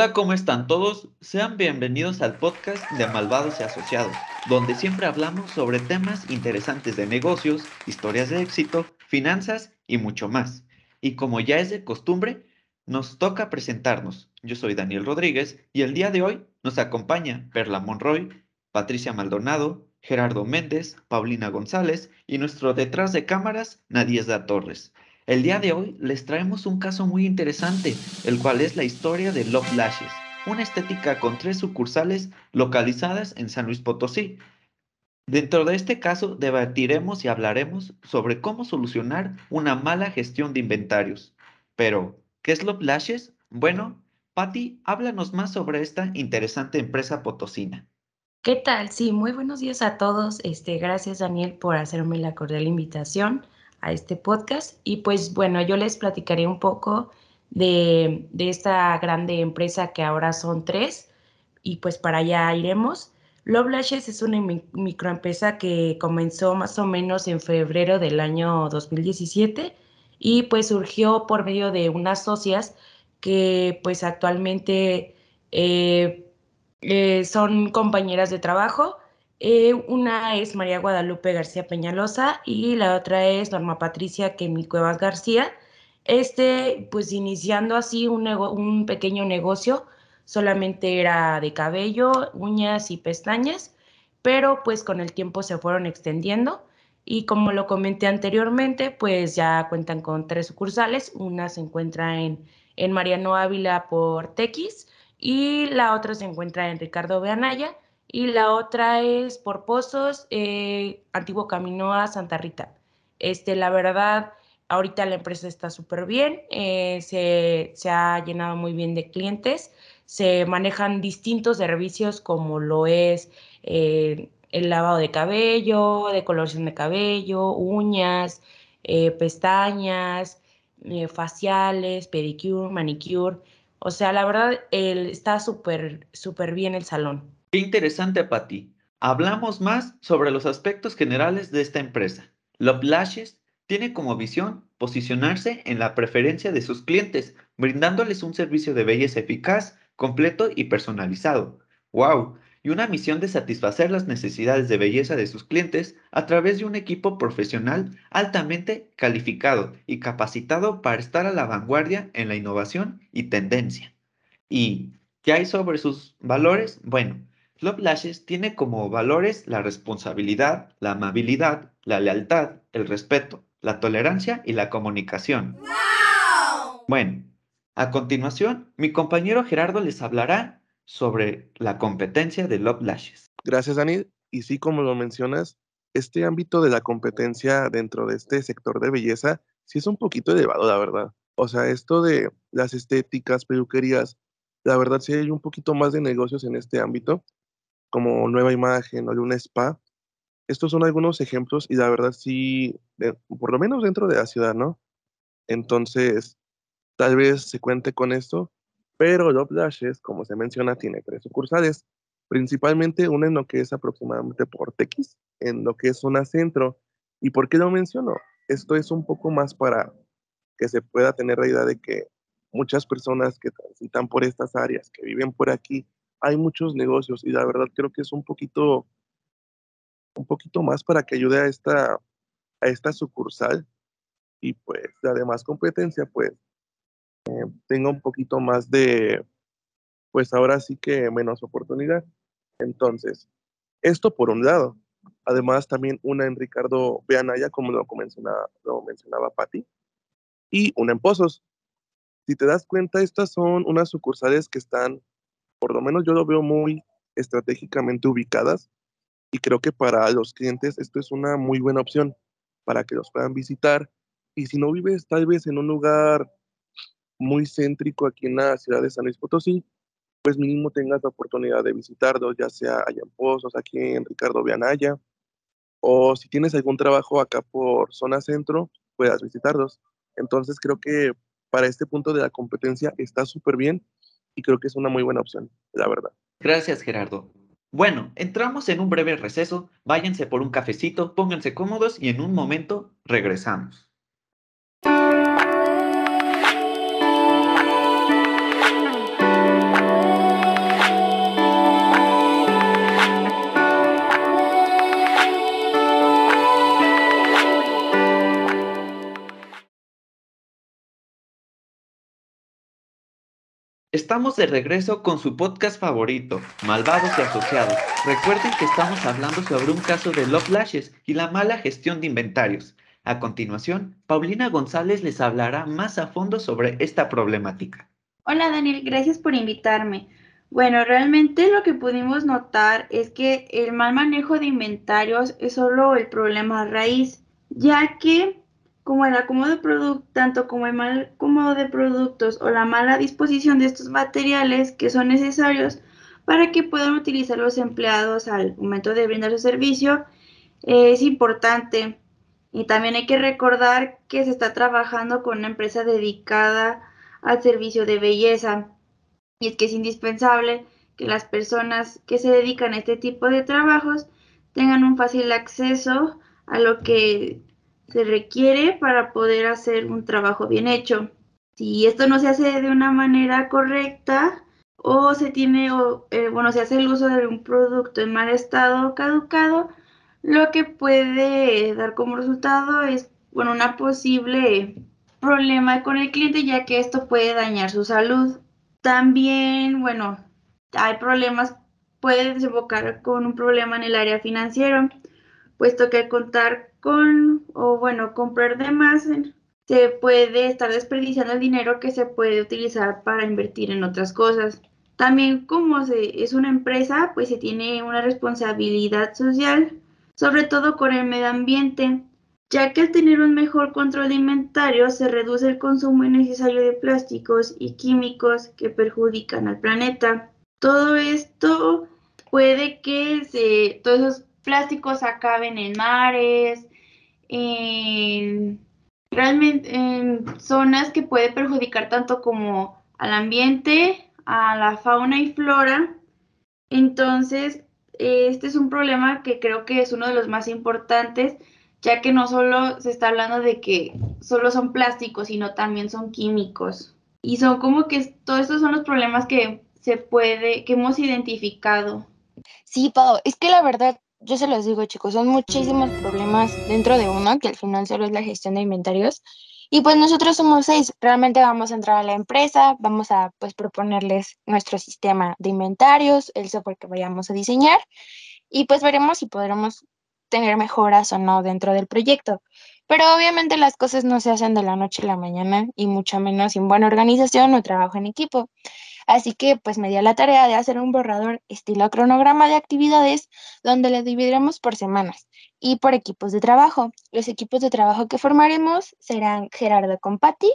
Hola, ¿cómo están todos? Sean bienvenidos al podcast de Malvados y Asociados, donde siempre hablamos sobre temas interesantes de negocios, historias de éxito, finanzas y mucho más. Y como ya es de costumbre, nos toca presentarnos. Yo soy Daniel Rodríguez y el día de hoy nos acompaña Perla Monroy, Patricia Maldonado, Gerardo Méndez, Paulina González y nuestro detrás de cámaras, Nadiesda Torres. El día de hoy les traemos un caso muy interesante, el cual es la historia de Love Lashes, una estética con tres sucursales localizadas en San Luis Potosí. Dentro de este caso debatiremos y hablaremos sobre cómo solucionar una mala gestión de inventarios. Pero, ¿qué es Love Lashes? Bueno, Patti, háblanos más sobre esta interesante empresa potosina. ¿Qué tal? Sí, muy buenos días a todos. Este, gracias Daniel por hacerme la cordial invitación a este podcast. Y pues bueno, yo les platicaré un poco de, esta grande empresa que ahora son tres y pues para allá iremos. Love Lashes es una microempresa que comenzó más o menos en febrero del año 2017 y pues surgió por medio de unas socias que pues actualmente eh, eh, son compañeras de trabajo eh, una es María Guadalupe García Peñalosa y la otra es Norma Patricia Kemi Cuevas García. Este, pues iniciando así un, pequeño negocio, solamente era de cabello, uñas y pestañas, pero pues con el tiempo se fueron extendiendo y como lo comenté anteriormente, pues ya cuentan con tres sucursales. Una se encuentra en, en Mariano Ávila por Tequis y la otra se encuentra en Ricardo Beanaya y la otra es por Pozos, eh, Antiguo Camino a Santa Rita. Este, la verdad, ahorita la empresa está súper bien, eh, se, ha llenado muy bien de clientes, se manejan distintos servicios como lo es eh, el lavado de cabello, decoloración de cabello, uñas, pestañas, faciales, pedicure, manicure. O sea, la verdad, está súper, súper bien el salón. Qué interesante, Patti. Hablamos más sobre los aspectos generales de esta empresa. Love Lashes tiene como visión posicionarse en la preferencia de sus clientes, brindándoles un servicio de belleza eficaz, completo y personalizado. ¡Wow! Y una misión de satisfacer las necesidades de belleza de sus clientes a través de un equipo profesional altamente calificado y capacitado para estar a la vanguardia en la innovación y tendencia. ¿Y qué hay sobre sus valores? Bueno, Love Lashes tiene como valores la responsabilidad, la amabilidad, la lealtad, el respeto, la tolerancia y la comunicación. Bueno, a continuación, mi compañero Gerardo les hablará sobre la competencia de Love Lashes. Gracias, Dani. Y sí, como lo mencionas, este ámbito de la competencia dentro de este sector de belleza sí es un poquito elevado, la verdad. O sea, esto de las estéticas, peluquerías, la verdad sí hay un poquito más de negocios en este ámbito como Nueva Imagen o de una spa. Estos son algunos ejemplos y la verdad sí, por lo menos dentro de la ciudad, ¿no? Entonces, tal vez se cuente con esto, pero Love Lashes, como se menciona, tiene tres sucursales, principalmente una en lo que es aproximadamente por Tequis, en lo que es zona centro. ¿Y por qué lo menciono? Esto es un poco más para que se pueda tener la idea de que muchas personas que transitan por estas áreas, que viven por aquí, hay muchos negocios y la verdad creo que es un poquito, un poquito más para que ayude a esta, a esta sucursal y pues la demás competencia pues eh, tenga un poquito más de, pues ahora sí que menos oportunidad. Entonces, esto por un lado. Además, también una en Ricardo Beanaya, como lo mencionaba, lo mencionaba Patti, y una en Pozos. Si te das cuenta, estas son unas sucursales que están por lo menos yo lo veo muy estratégicamente ubicadas y creo que para los clientes esto es una muy buena opción para que los puedan visitar. Y si no vives tal vez en un lugar muy céntrico aquí en la ciudad de San Luis Potosí, pues mínimo tengas la oportunidad de visitarlos, ya sea allá en Pozos, aquí en Ricardo Vianaya, o si tienes algún trabajo acá por zona centro, puedas visitarlos. Entonces creo que para este punto de la competencia está súper bien y creo que es una muy buena opción, la verdad. Gracias, Gerardo. Bueno, entramos en un breve receso, váyanse por un cafecito, pónganse cómodos y en un momento regresamos. Estamos de regreso con su podcast favorito, Malvados y Asociados. Recuerden que estamos hablando sobre un caso de Love Lashes y la mala gestión de inventarios. A continuación, Paulina González les hablará más a fondo sobre esta problemática. Hola Daniel, gracias por invitarme. Bueno, realmente lo que pudimos notar es que el mal manejo de inventarios es solo el problema raíz, ya que como el acomodo de tanto como el mal acomodo de productos o la mala disposición de estos materiales que son necesarios para que puedan utilizar los empleados al momento de brindar su servicio, es importante. Y también hay que recordar que se está trabajando con una empresa dedicada al servicio de belleza. Y es que es indispensable que las personas que se dedican a este tipo de trabajos tengan un fácil acceso a lo que se requiere para poder hacer un trabajo bien hecho. Si esto no se hace de una manera correcta o se tiene, o, eh, bueno, se hace el uso de un producto en mal estado o caducado, lo que puede dar como resultado es, bueno, una posible problema con el cliente ya que esto puede dañar su salud. También, bueno, hay problemas, puede desembocar con un problema en el área financiero, puesto que contar con, o bueno, comprar de más, se puede estar desperdiciando el dinero que se puede utilizar para invertir en otras cosas. También como se, es una empresa, pues se tiene una responsabilidad social, sobre todo con el medio ambiente, ya que al tener un mejor control de inventario se reduce el consumo innecesario de plásticos y químicos que perjudican al planeta. Todo esto puede que se, todos esos plásticos acaben en mares, en realmente en zonas que puede perjudicar tanto como al ambiente, a la fauna y flora. Entonces, este es un problema que creo que es uno de los más importantes, ya que no solo se está hablando de que solo son plásticos, sino también son químicos. Y son como que todos estos son los problemas que se puede, que hemos identificado. Sí, Pau, es que la verdad yo se los digo, chicos, son muchísimos problemas dentro de uno, que al final solo es la gestión de inventarios. Y pues nosotros somos seis, realmente vamos a entrar a la empresa, vamos a pues proponerles nuestro sistema de inventarios, el software que vayamos a diseñar y pues veremos si podremos tener mejoras o no dentro del proyecto. Pero obviamente las cosas no se hacen de la noche a la mañana y mucho menos sin buena organización o trabajo en equipo. Así que pues me dio la tarea de hacer un borrador estilo cronograma de actividades donde le dividiremos por semanas y por equipos de trabajo. Los equipos de trabajo que formaremos serán Gerardo con Patti,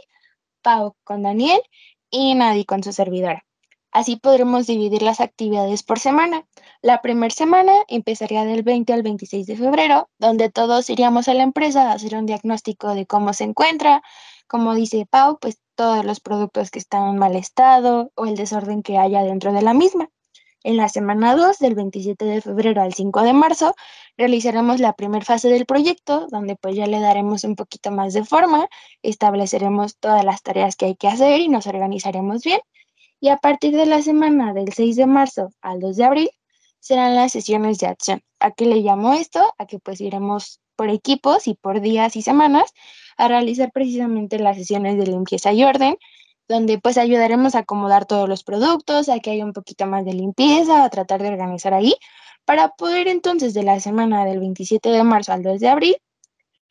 Pau con Daniel y Nadie con su servidora. Así podremos dividir las actividades por semana. La primera semana empezaría del 20 al 26 de febrero, donde todos iríamos a la empresa a hacer un diagnóstico de cómo se encuentra, como dice Pau, pues todos los productos que están en mal estado o el desorden que haya dentro de la misma. En la semana 2, del 27 de febrero al 5 de marzo, realizaremos la primera fase del proyecto, donde pues ya le daremos un poquito más de forma, estableceremos todas las tareas que hay que hacer y nos organizaremos bien. Y a partir de la semana del 6 de marzo al 2 de abril, serán las sesiones de acción. ¿A qué le llamo esto? A que pues iremos por equipos y por días y semanas a realizar precisamente las sesiones de limpieza y orden, donde pues ayudaremos a acomodar todos los productos, a que haya un poquito más de limpieza, a tratar de organizar ahí, para poder entonces de la semana del 27 de marzo al 2 de abril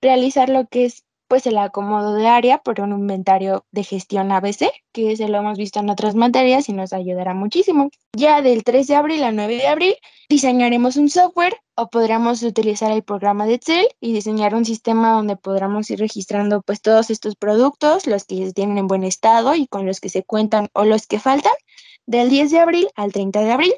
realizar lo que es pues el acomodo de área por un inventario de gestión ABC, que se lo hemos visto en otras materias y nos ayudará muchísimo. Ya del 3 de abril al 9 de abril diseñaremos un software o podremos utilizar el programa de Excel y diseñar un sistema donde podamos ir registrando pues todos estos productos, los que tienen en buen estado y con los que se cuentan o los que faltan, del 10 de abril al 30 de abril.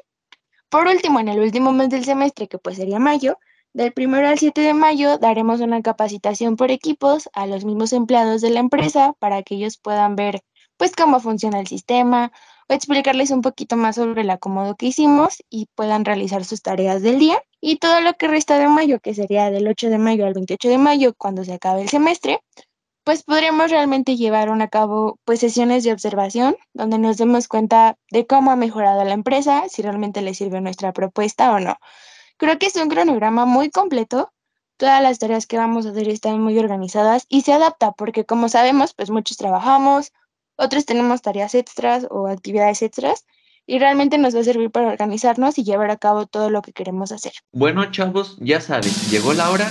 Por último, en el último mes del semestre, que pues sería mayo, del 1 al 7 de mayo daremos una capacitación por equipos a los mismos empleados de la empresa para que ellos puedan ver pues cómo funciona el sistema explicarles un poquito más sobre el acomodo que hicimos y puedan realizar sus tareas del día. Y todo lo que resta de mayo, que sería del 8 de mayo al 28 de mayo, cuando se acabe el semestre, pues podremos realmente llevar a cabo pues sesiones de observación donde nos demos cuenta de cómo ha mejorado la empresa, si realmente le sirve nuestra propuesta o no. Creo que es un cronograma muy completo. Todas las tareas que vamos a hacer están muy organizadas y se adapta porque como sabemos, pues muchos trabajamos otros tenemos tareas extras o actividades extras y realmente nos va a servir para organizarnos y llevar a cabo todo lo que queremos hacer. Bueno, chavos, ya saben, llegó la hora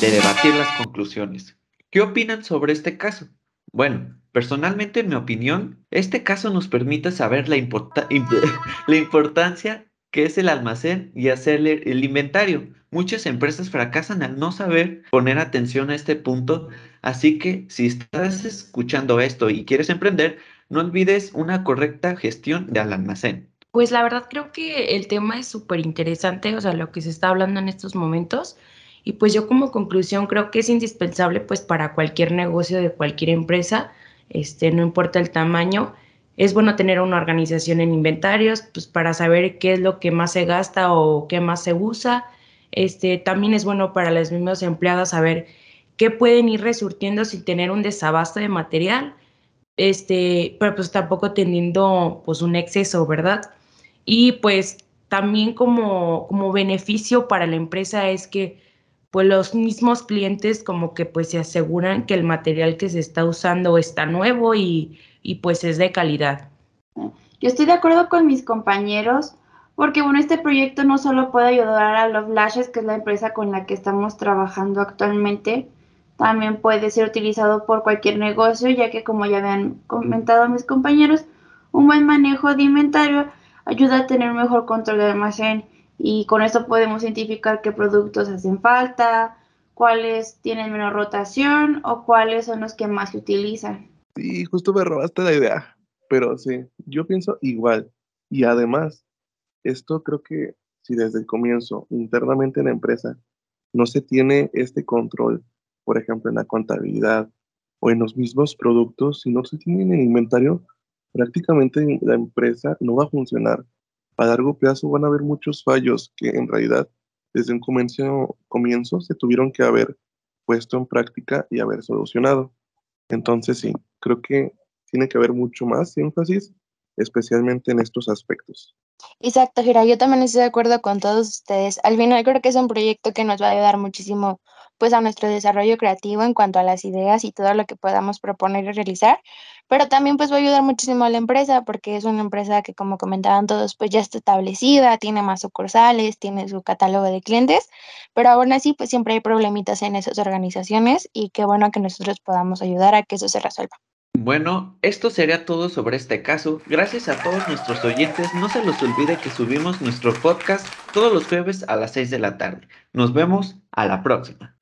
de debatir las conclusiones. ¿Qué opinan sobre este caso? Bueno, personalmente, en mi opinión, este caso nos permite saber la, la importancia que es el almacén y hacer el inventario. Muchas empresas fracasan al no saber poner atención a este punto, así que si estás escuchando esto y quieres emprender, no olvides una correcta gestión del almacén. Pues la verdad creo que el tema es súper interesante, o sea, lo que se está hablando en estos momentos. Y pues yo como conclusión creo que es indispensable pues para cualquier negocio de cualquier empresa, este, no importa el tamaño, es bueno tener una organización en inventarios pues para saber qué es lo que más se gasta o qué más se usa este, también es bueno para las mismas empleadas saber qué pueden ir resurtiendo sin tener un desabasto de material, este, pero pues tampoco teniendo pues un exceso, ¿verdad? Y pues también como, como beneficio para la empresa es que pues los mismos clientes como que pues se aseguran que el material que se está usando está nuevo y, y pues es de calidad. Yo estoy de acuerdo con mis compañeros porque bueno, este proyecto no solo puede ayudar a Love Lashes, que es la empresa con la que estamos trabajando actualmente, también puede ser utilizado por cualquier negocio, ya que como ya habían comentado mis compañeros, un buen manejo de inventario ayuda a tener mejor control del almacén y con esto podemos identificar qué productos hacen falta, cuáles tienen menos rotación o cuáles son los que más se utilizan. Sí, justo me robaste la idea, pero sí, yo pienso igual. Y además, esto creo que si desde el comienzo internamente en la empresa no se tiene este control, por ejemplo, en la contabilidad o en los mismos productos, si no se tiene en el inventario, prácticamente la empresa no va a funcionar. A largo plazo van a haber muchos fallos que en realidad desde un comienzo, comienzo se tuvieron que haber puesto en práctica y haber solucionado. Entonces sí, creo que tiene que haber mucho más énfasis, especialmente en estos aspectos. Exacto, Gira, yo también estoy de acuerdo con todos ustedes. Al final creo que es un proyecto que nos va a ayudar muchísimo pues a nuestro desarrollo creativo en cuanto a las ideas y todo lo que podamos proponer y realizar, pero también pues va a ayudar muchísimo a la empresa porque es una empresa que como comentaban todos pues ya está establecida, tiene más sucursales, tiene su catálogo de clientes, pero aún así pues siempre hay problemitas en esas organizaciones y qué bueno que nosotros podamos ayudar a que eso se resuelva. Bueno, esto sería todo sobre este caso. Gracias a todos nuestros oyentes. No se los olvide que subimos nuestro podcast todos los jueves a las 6 de la tarde. Nos vemos a la próxima.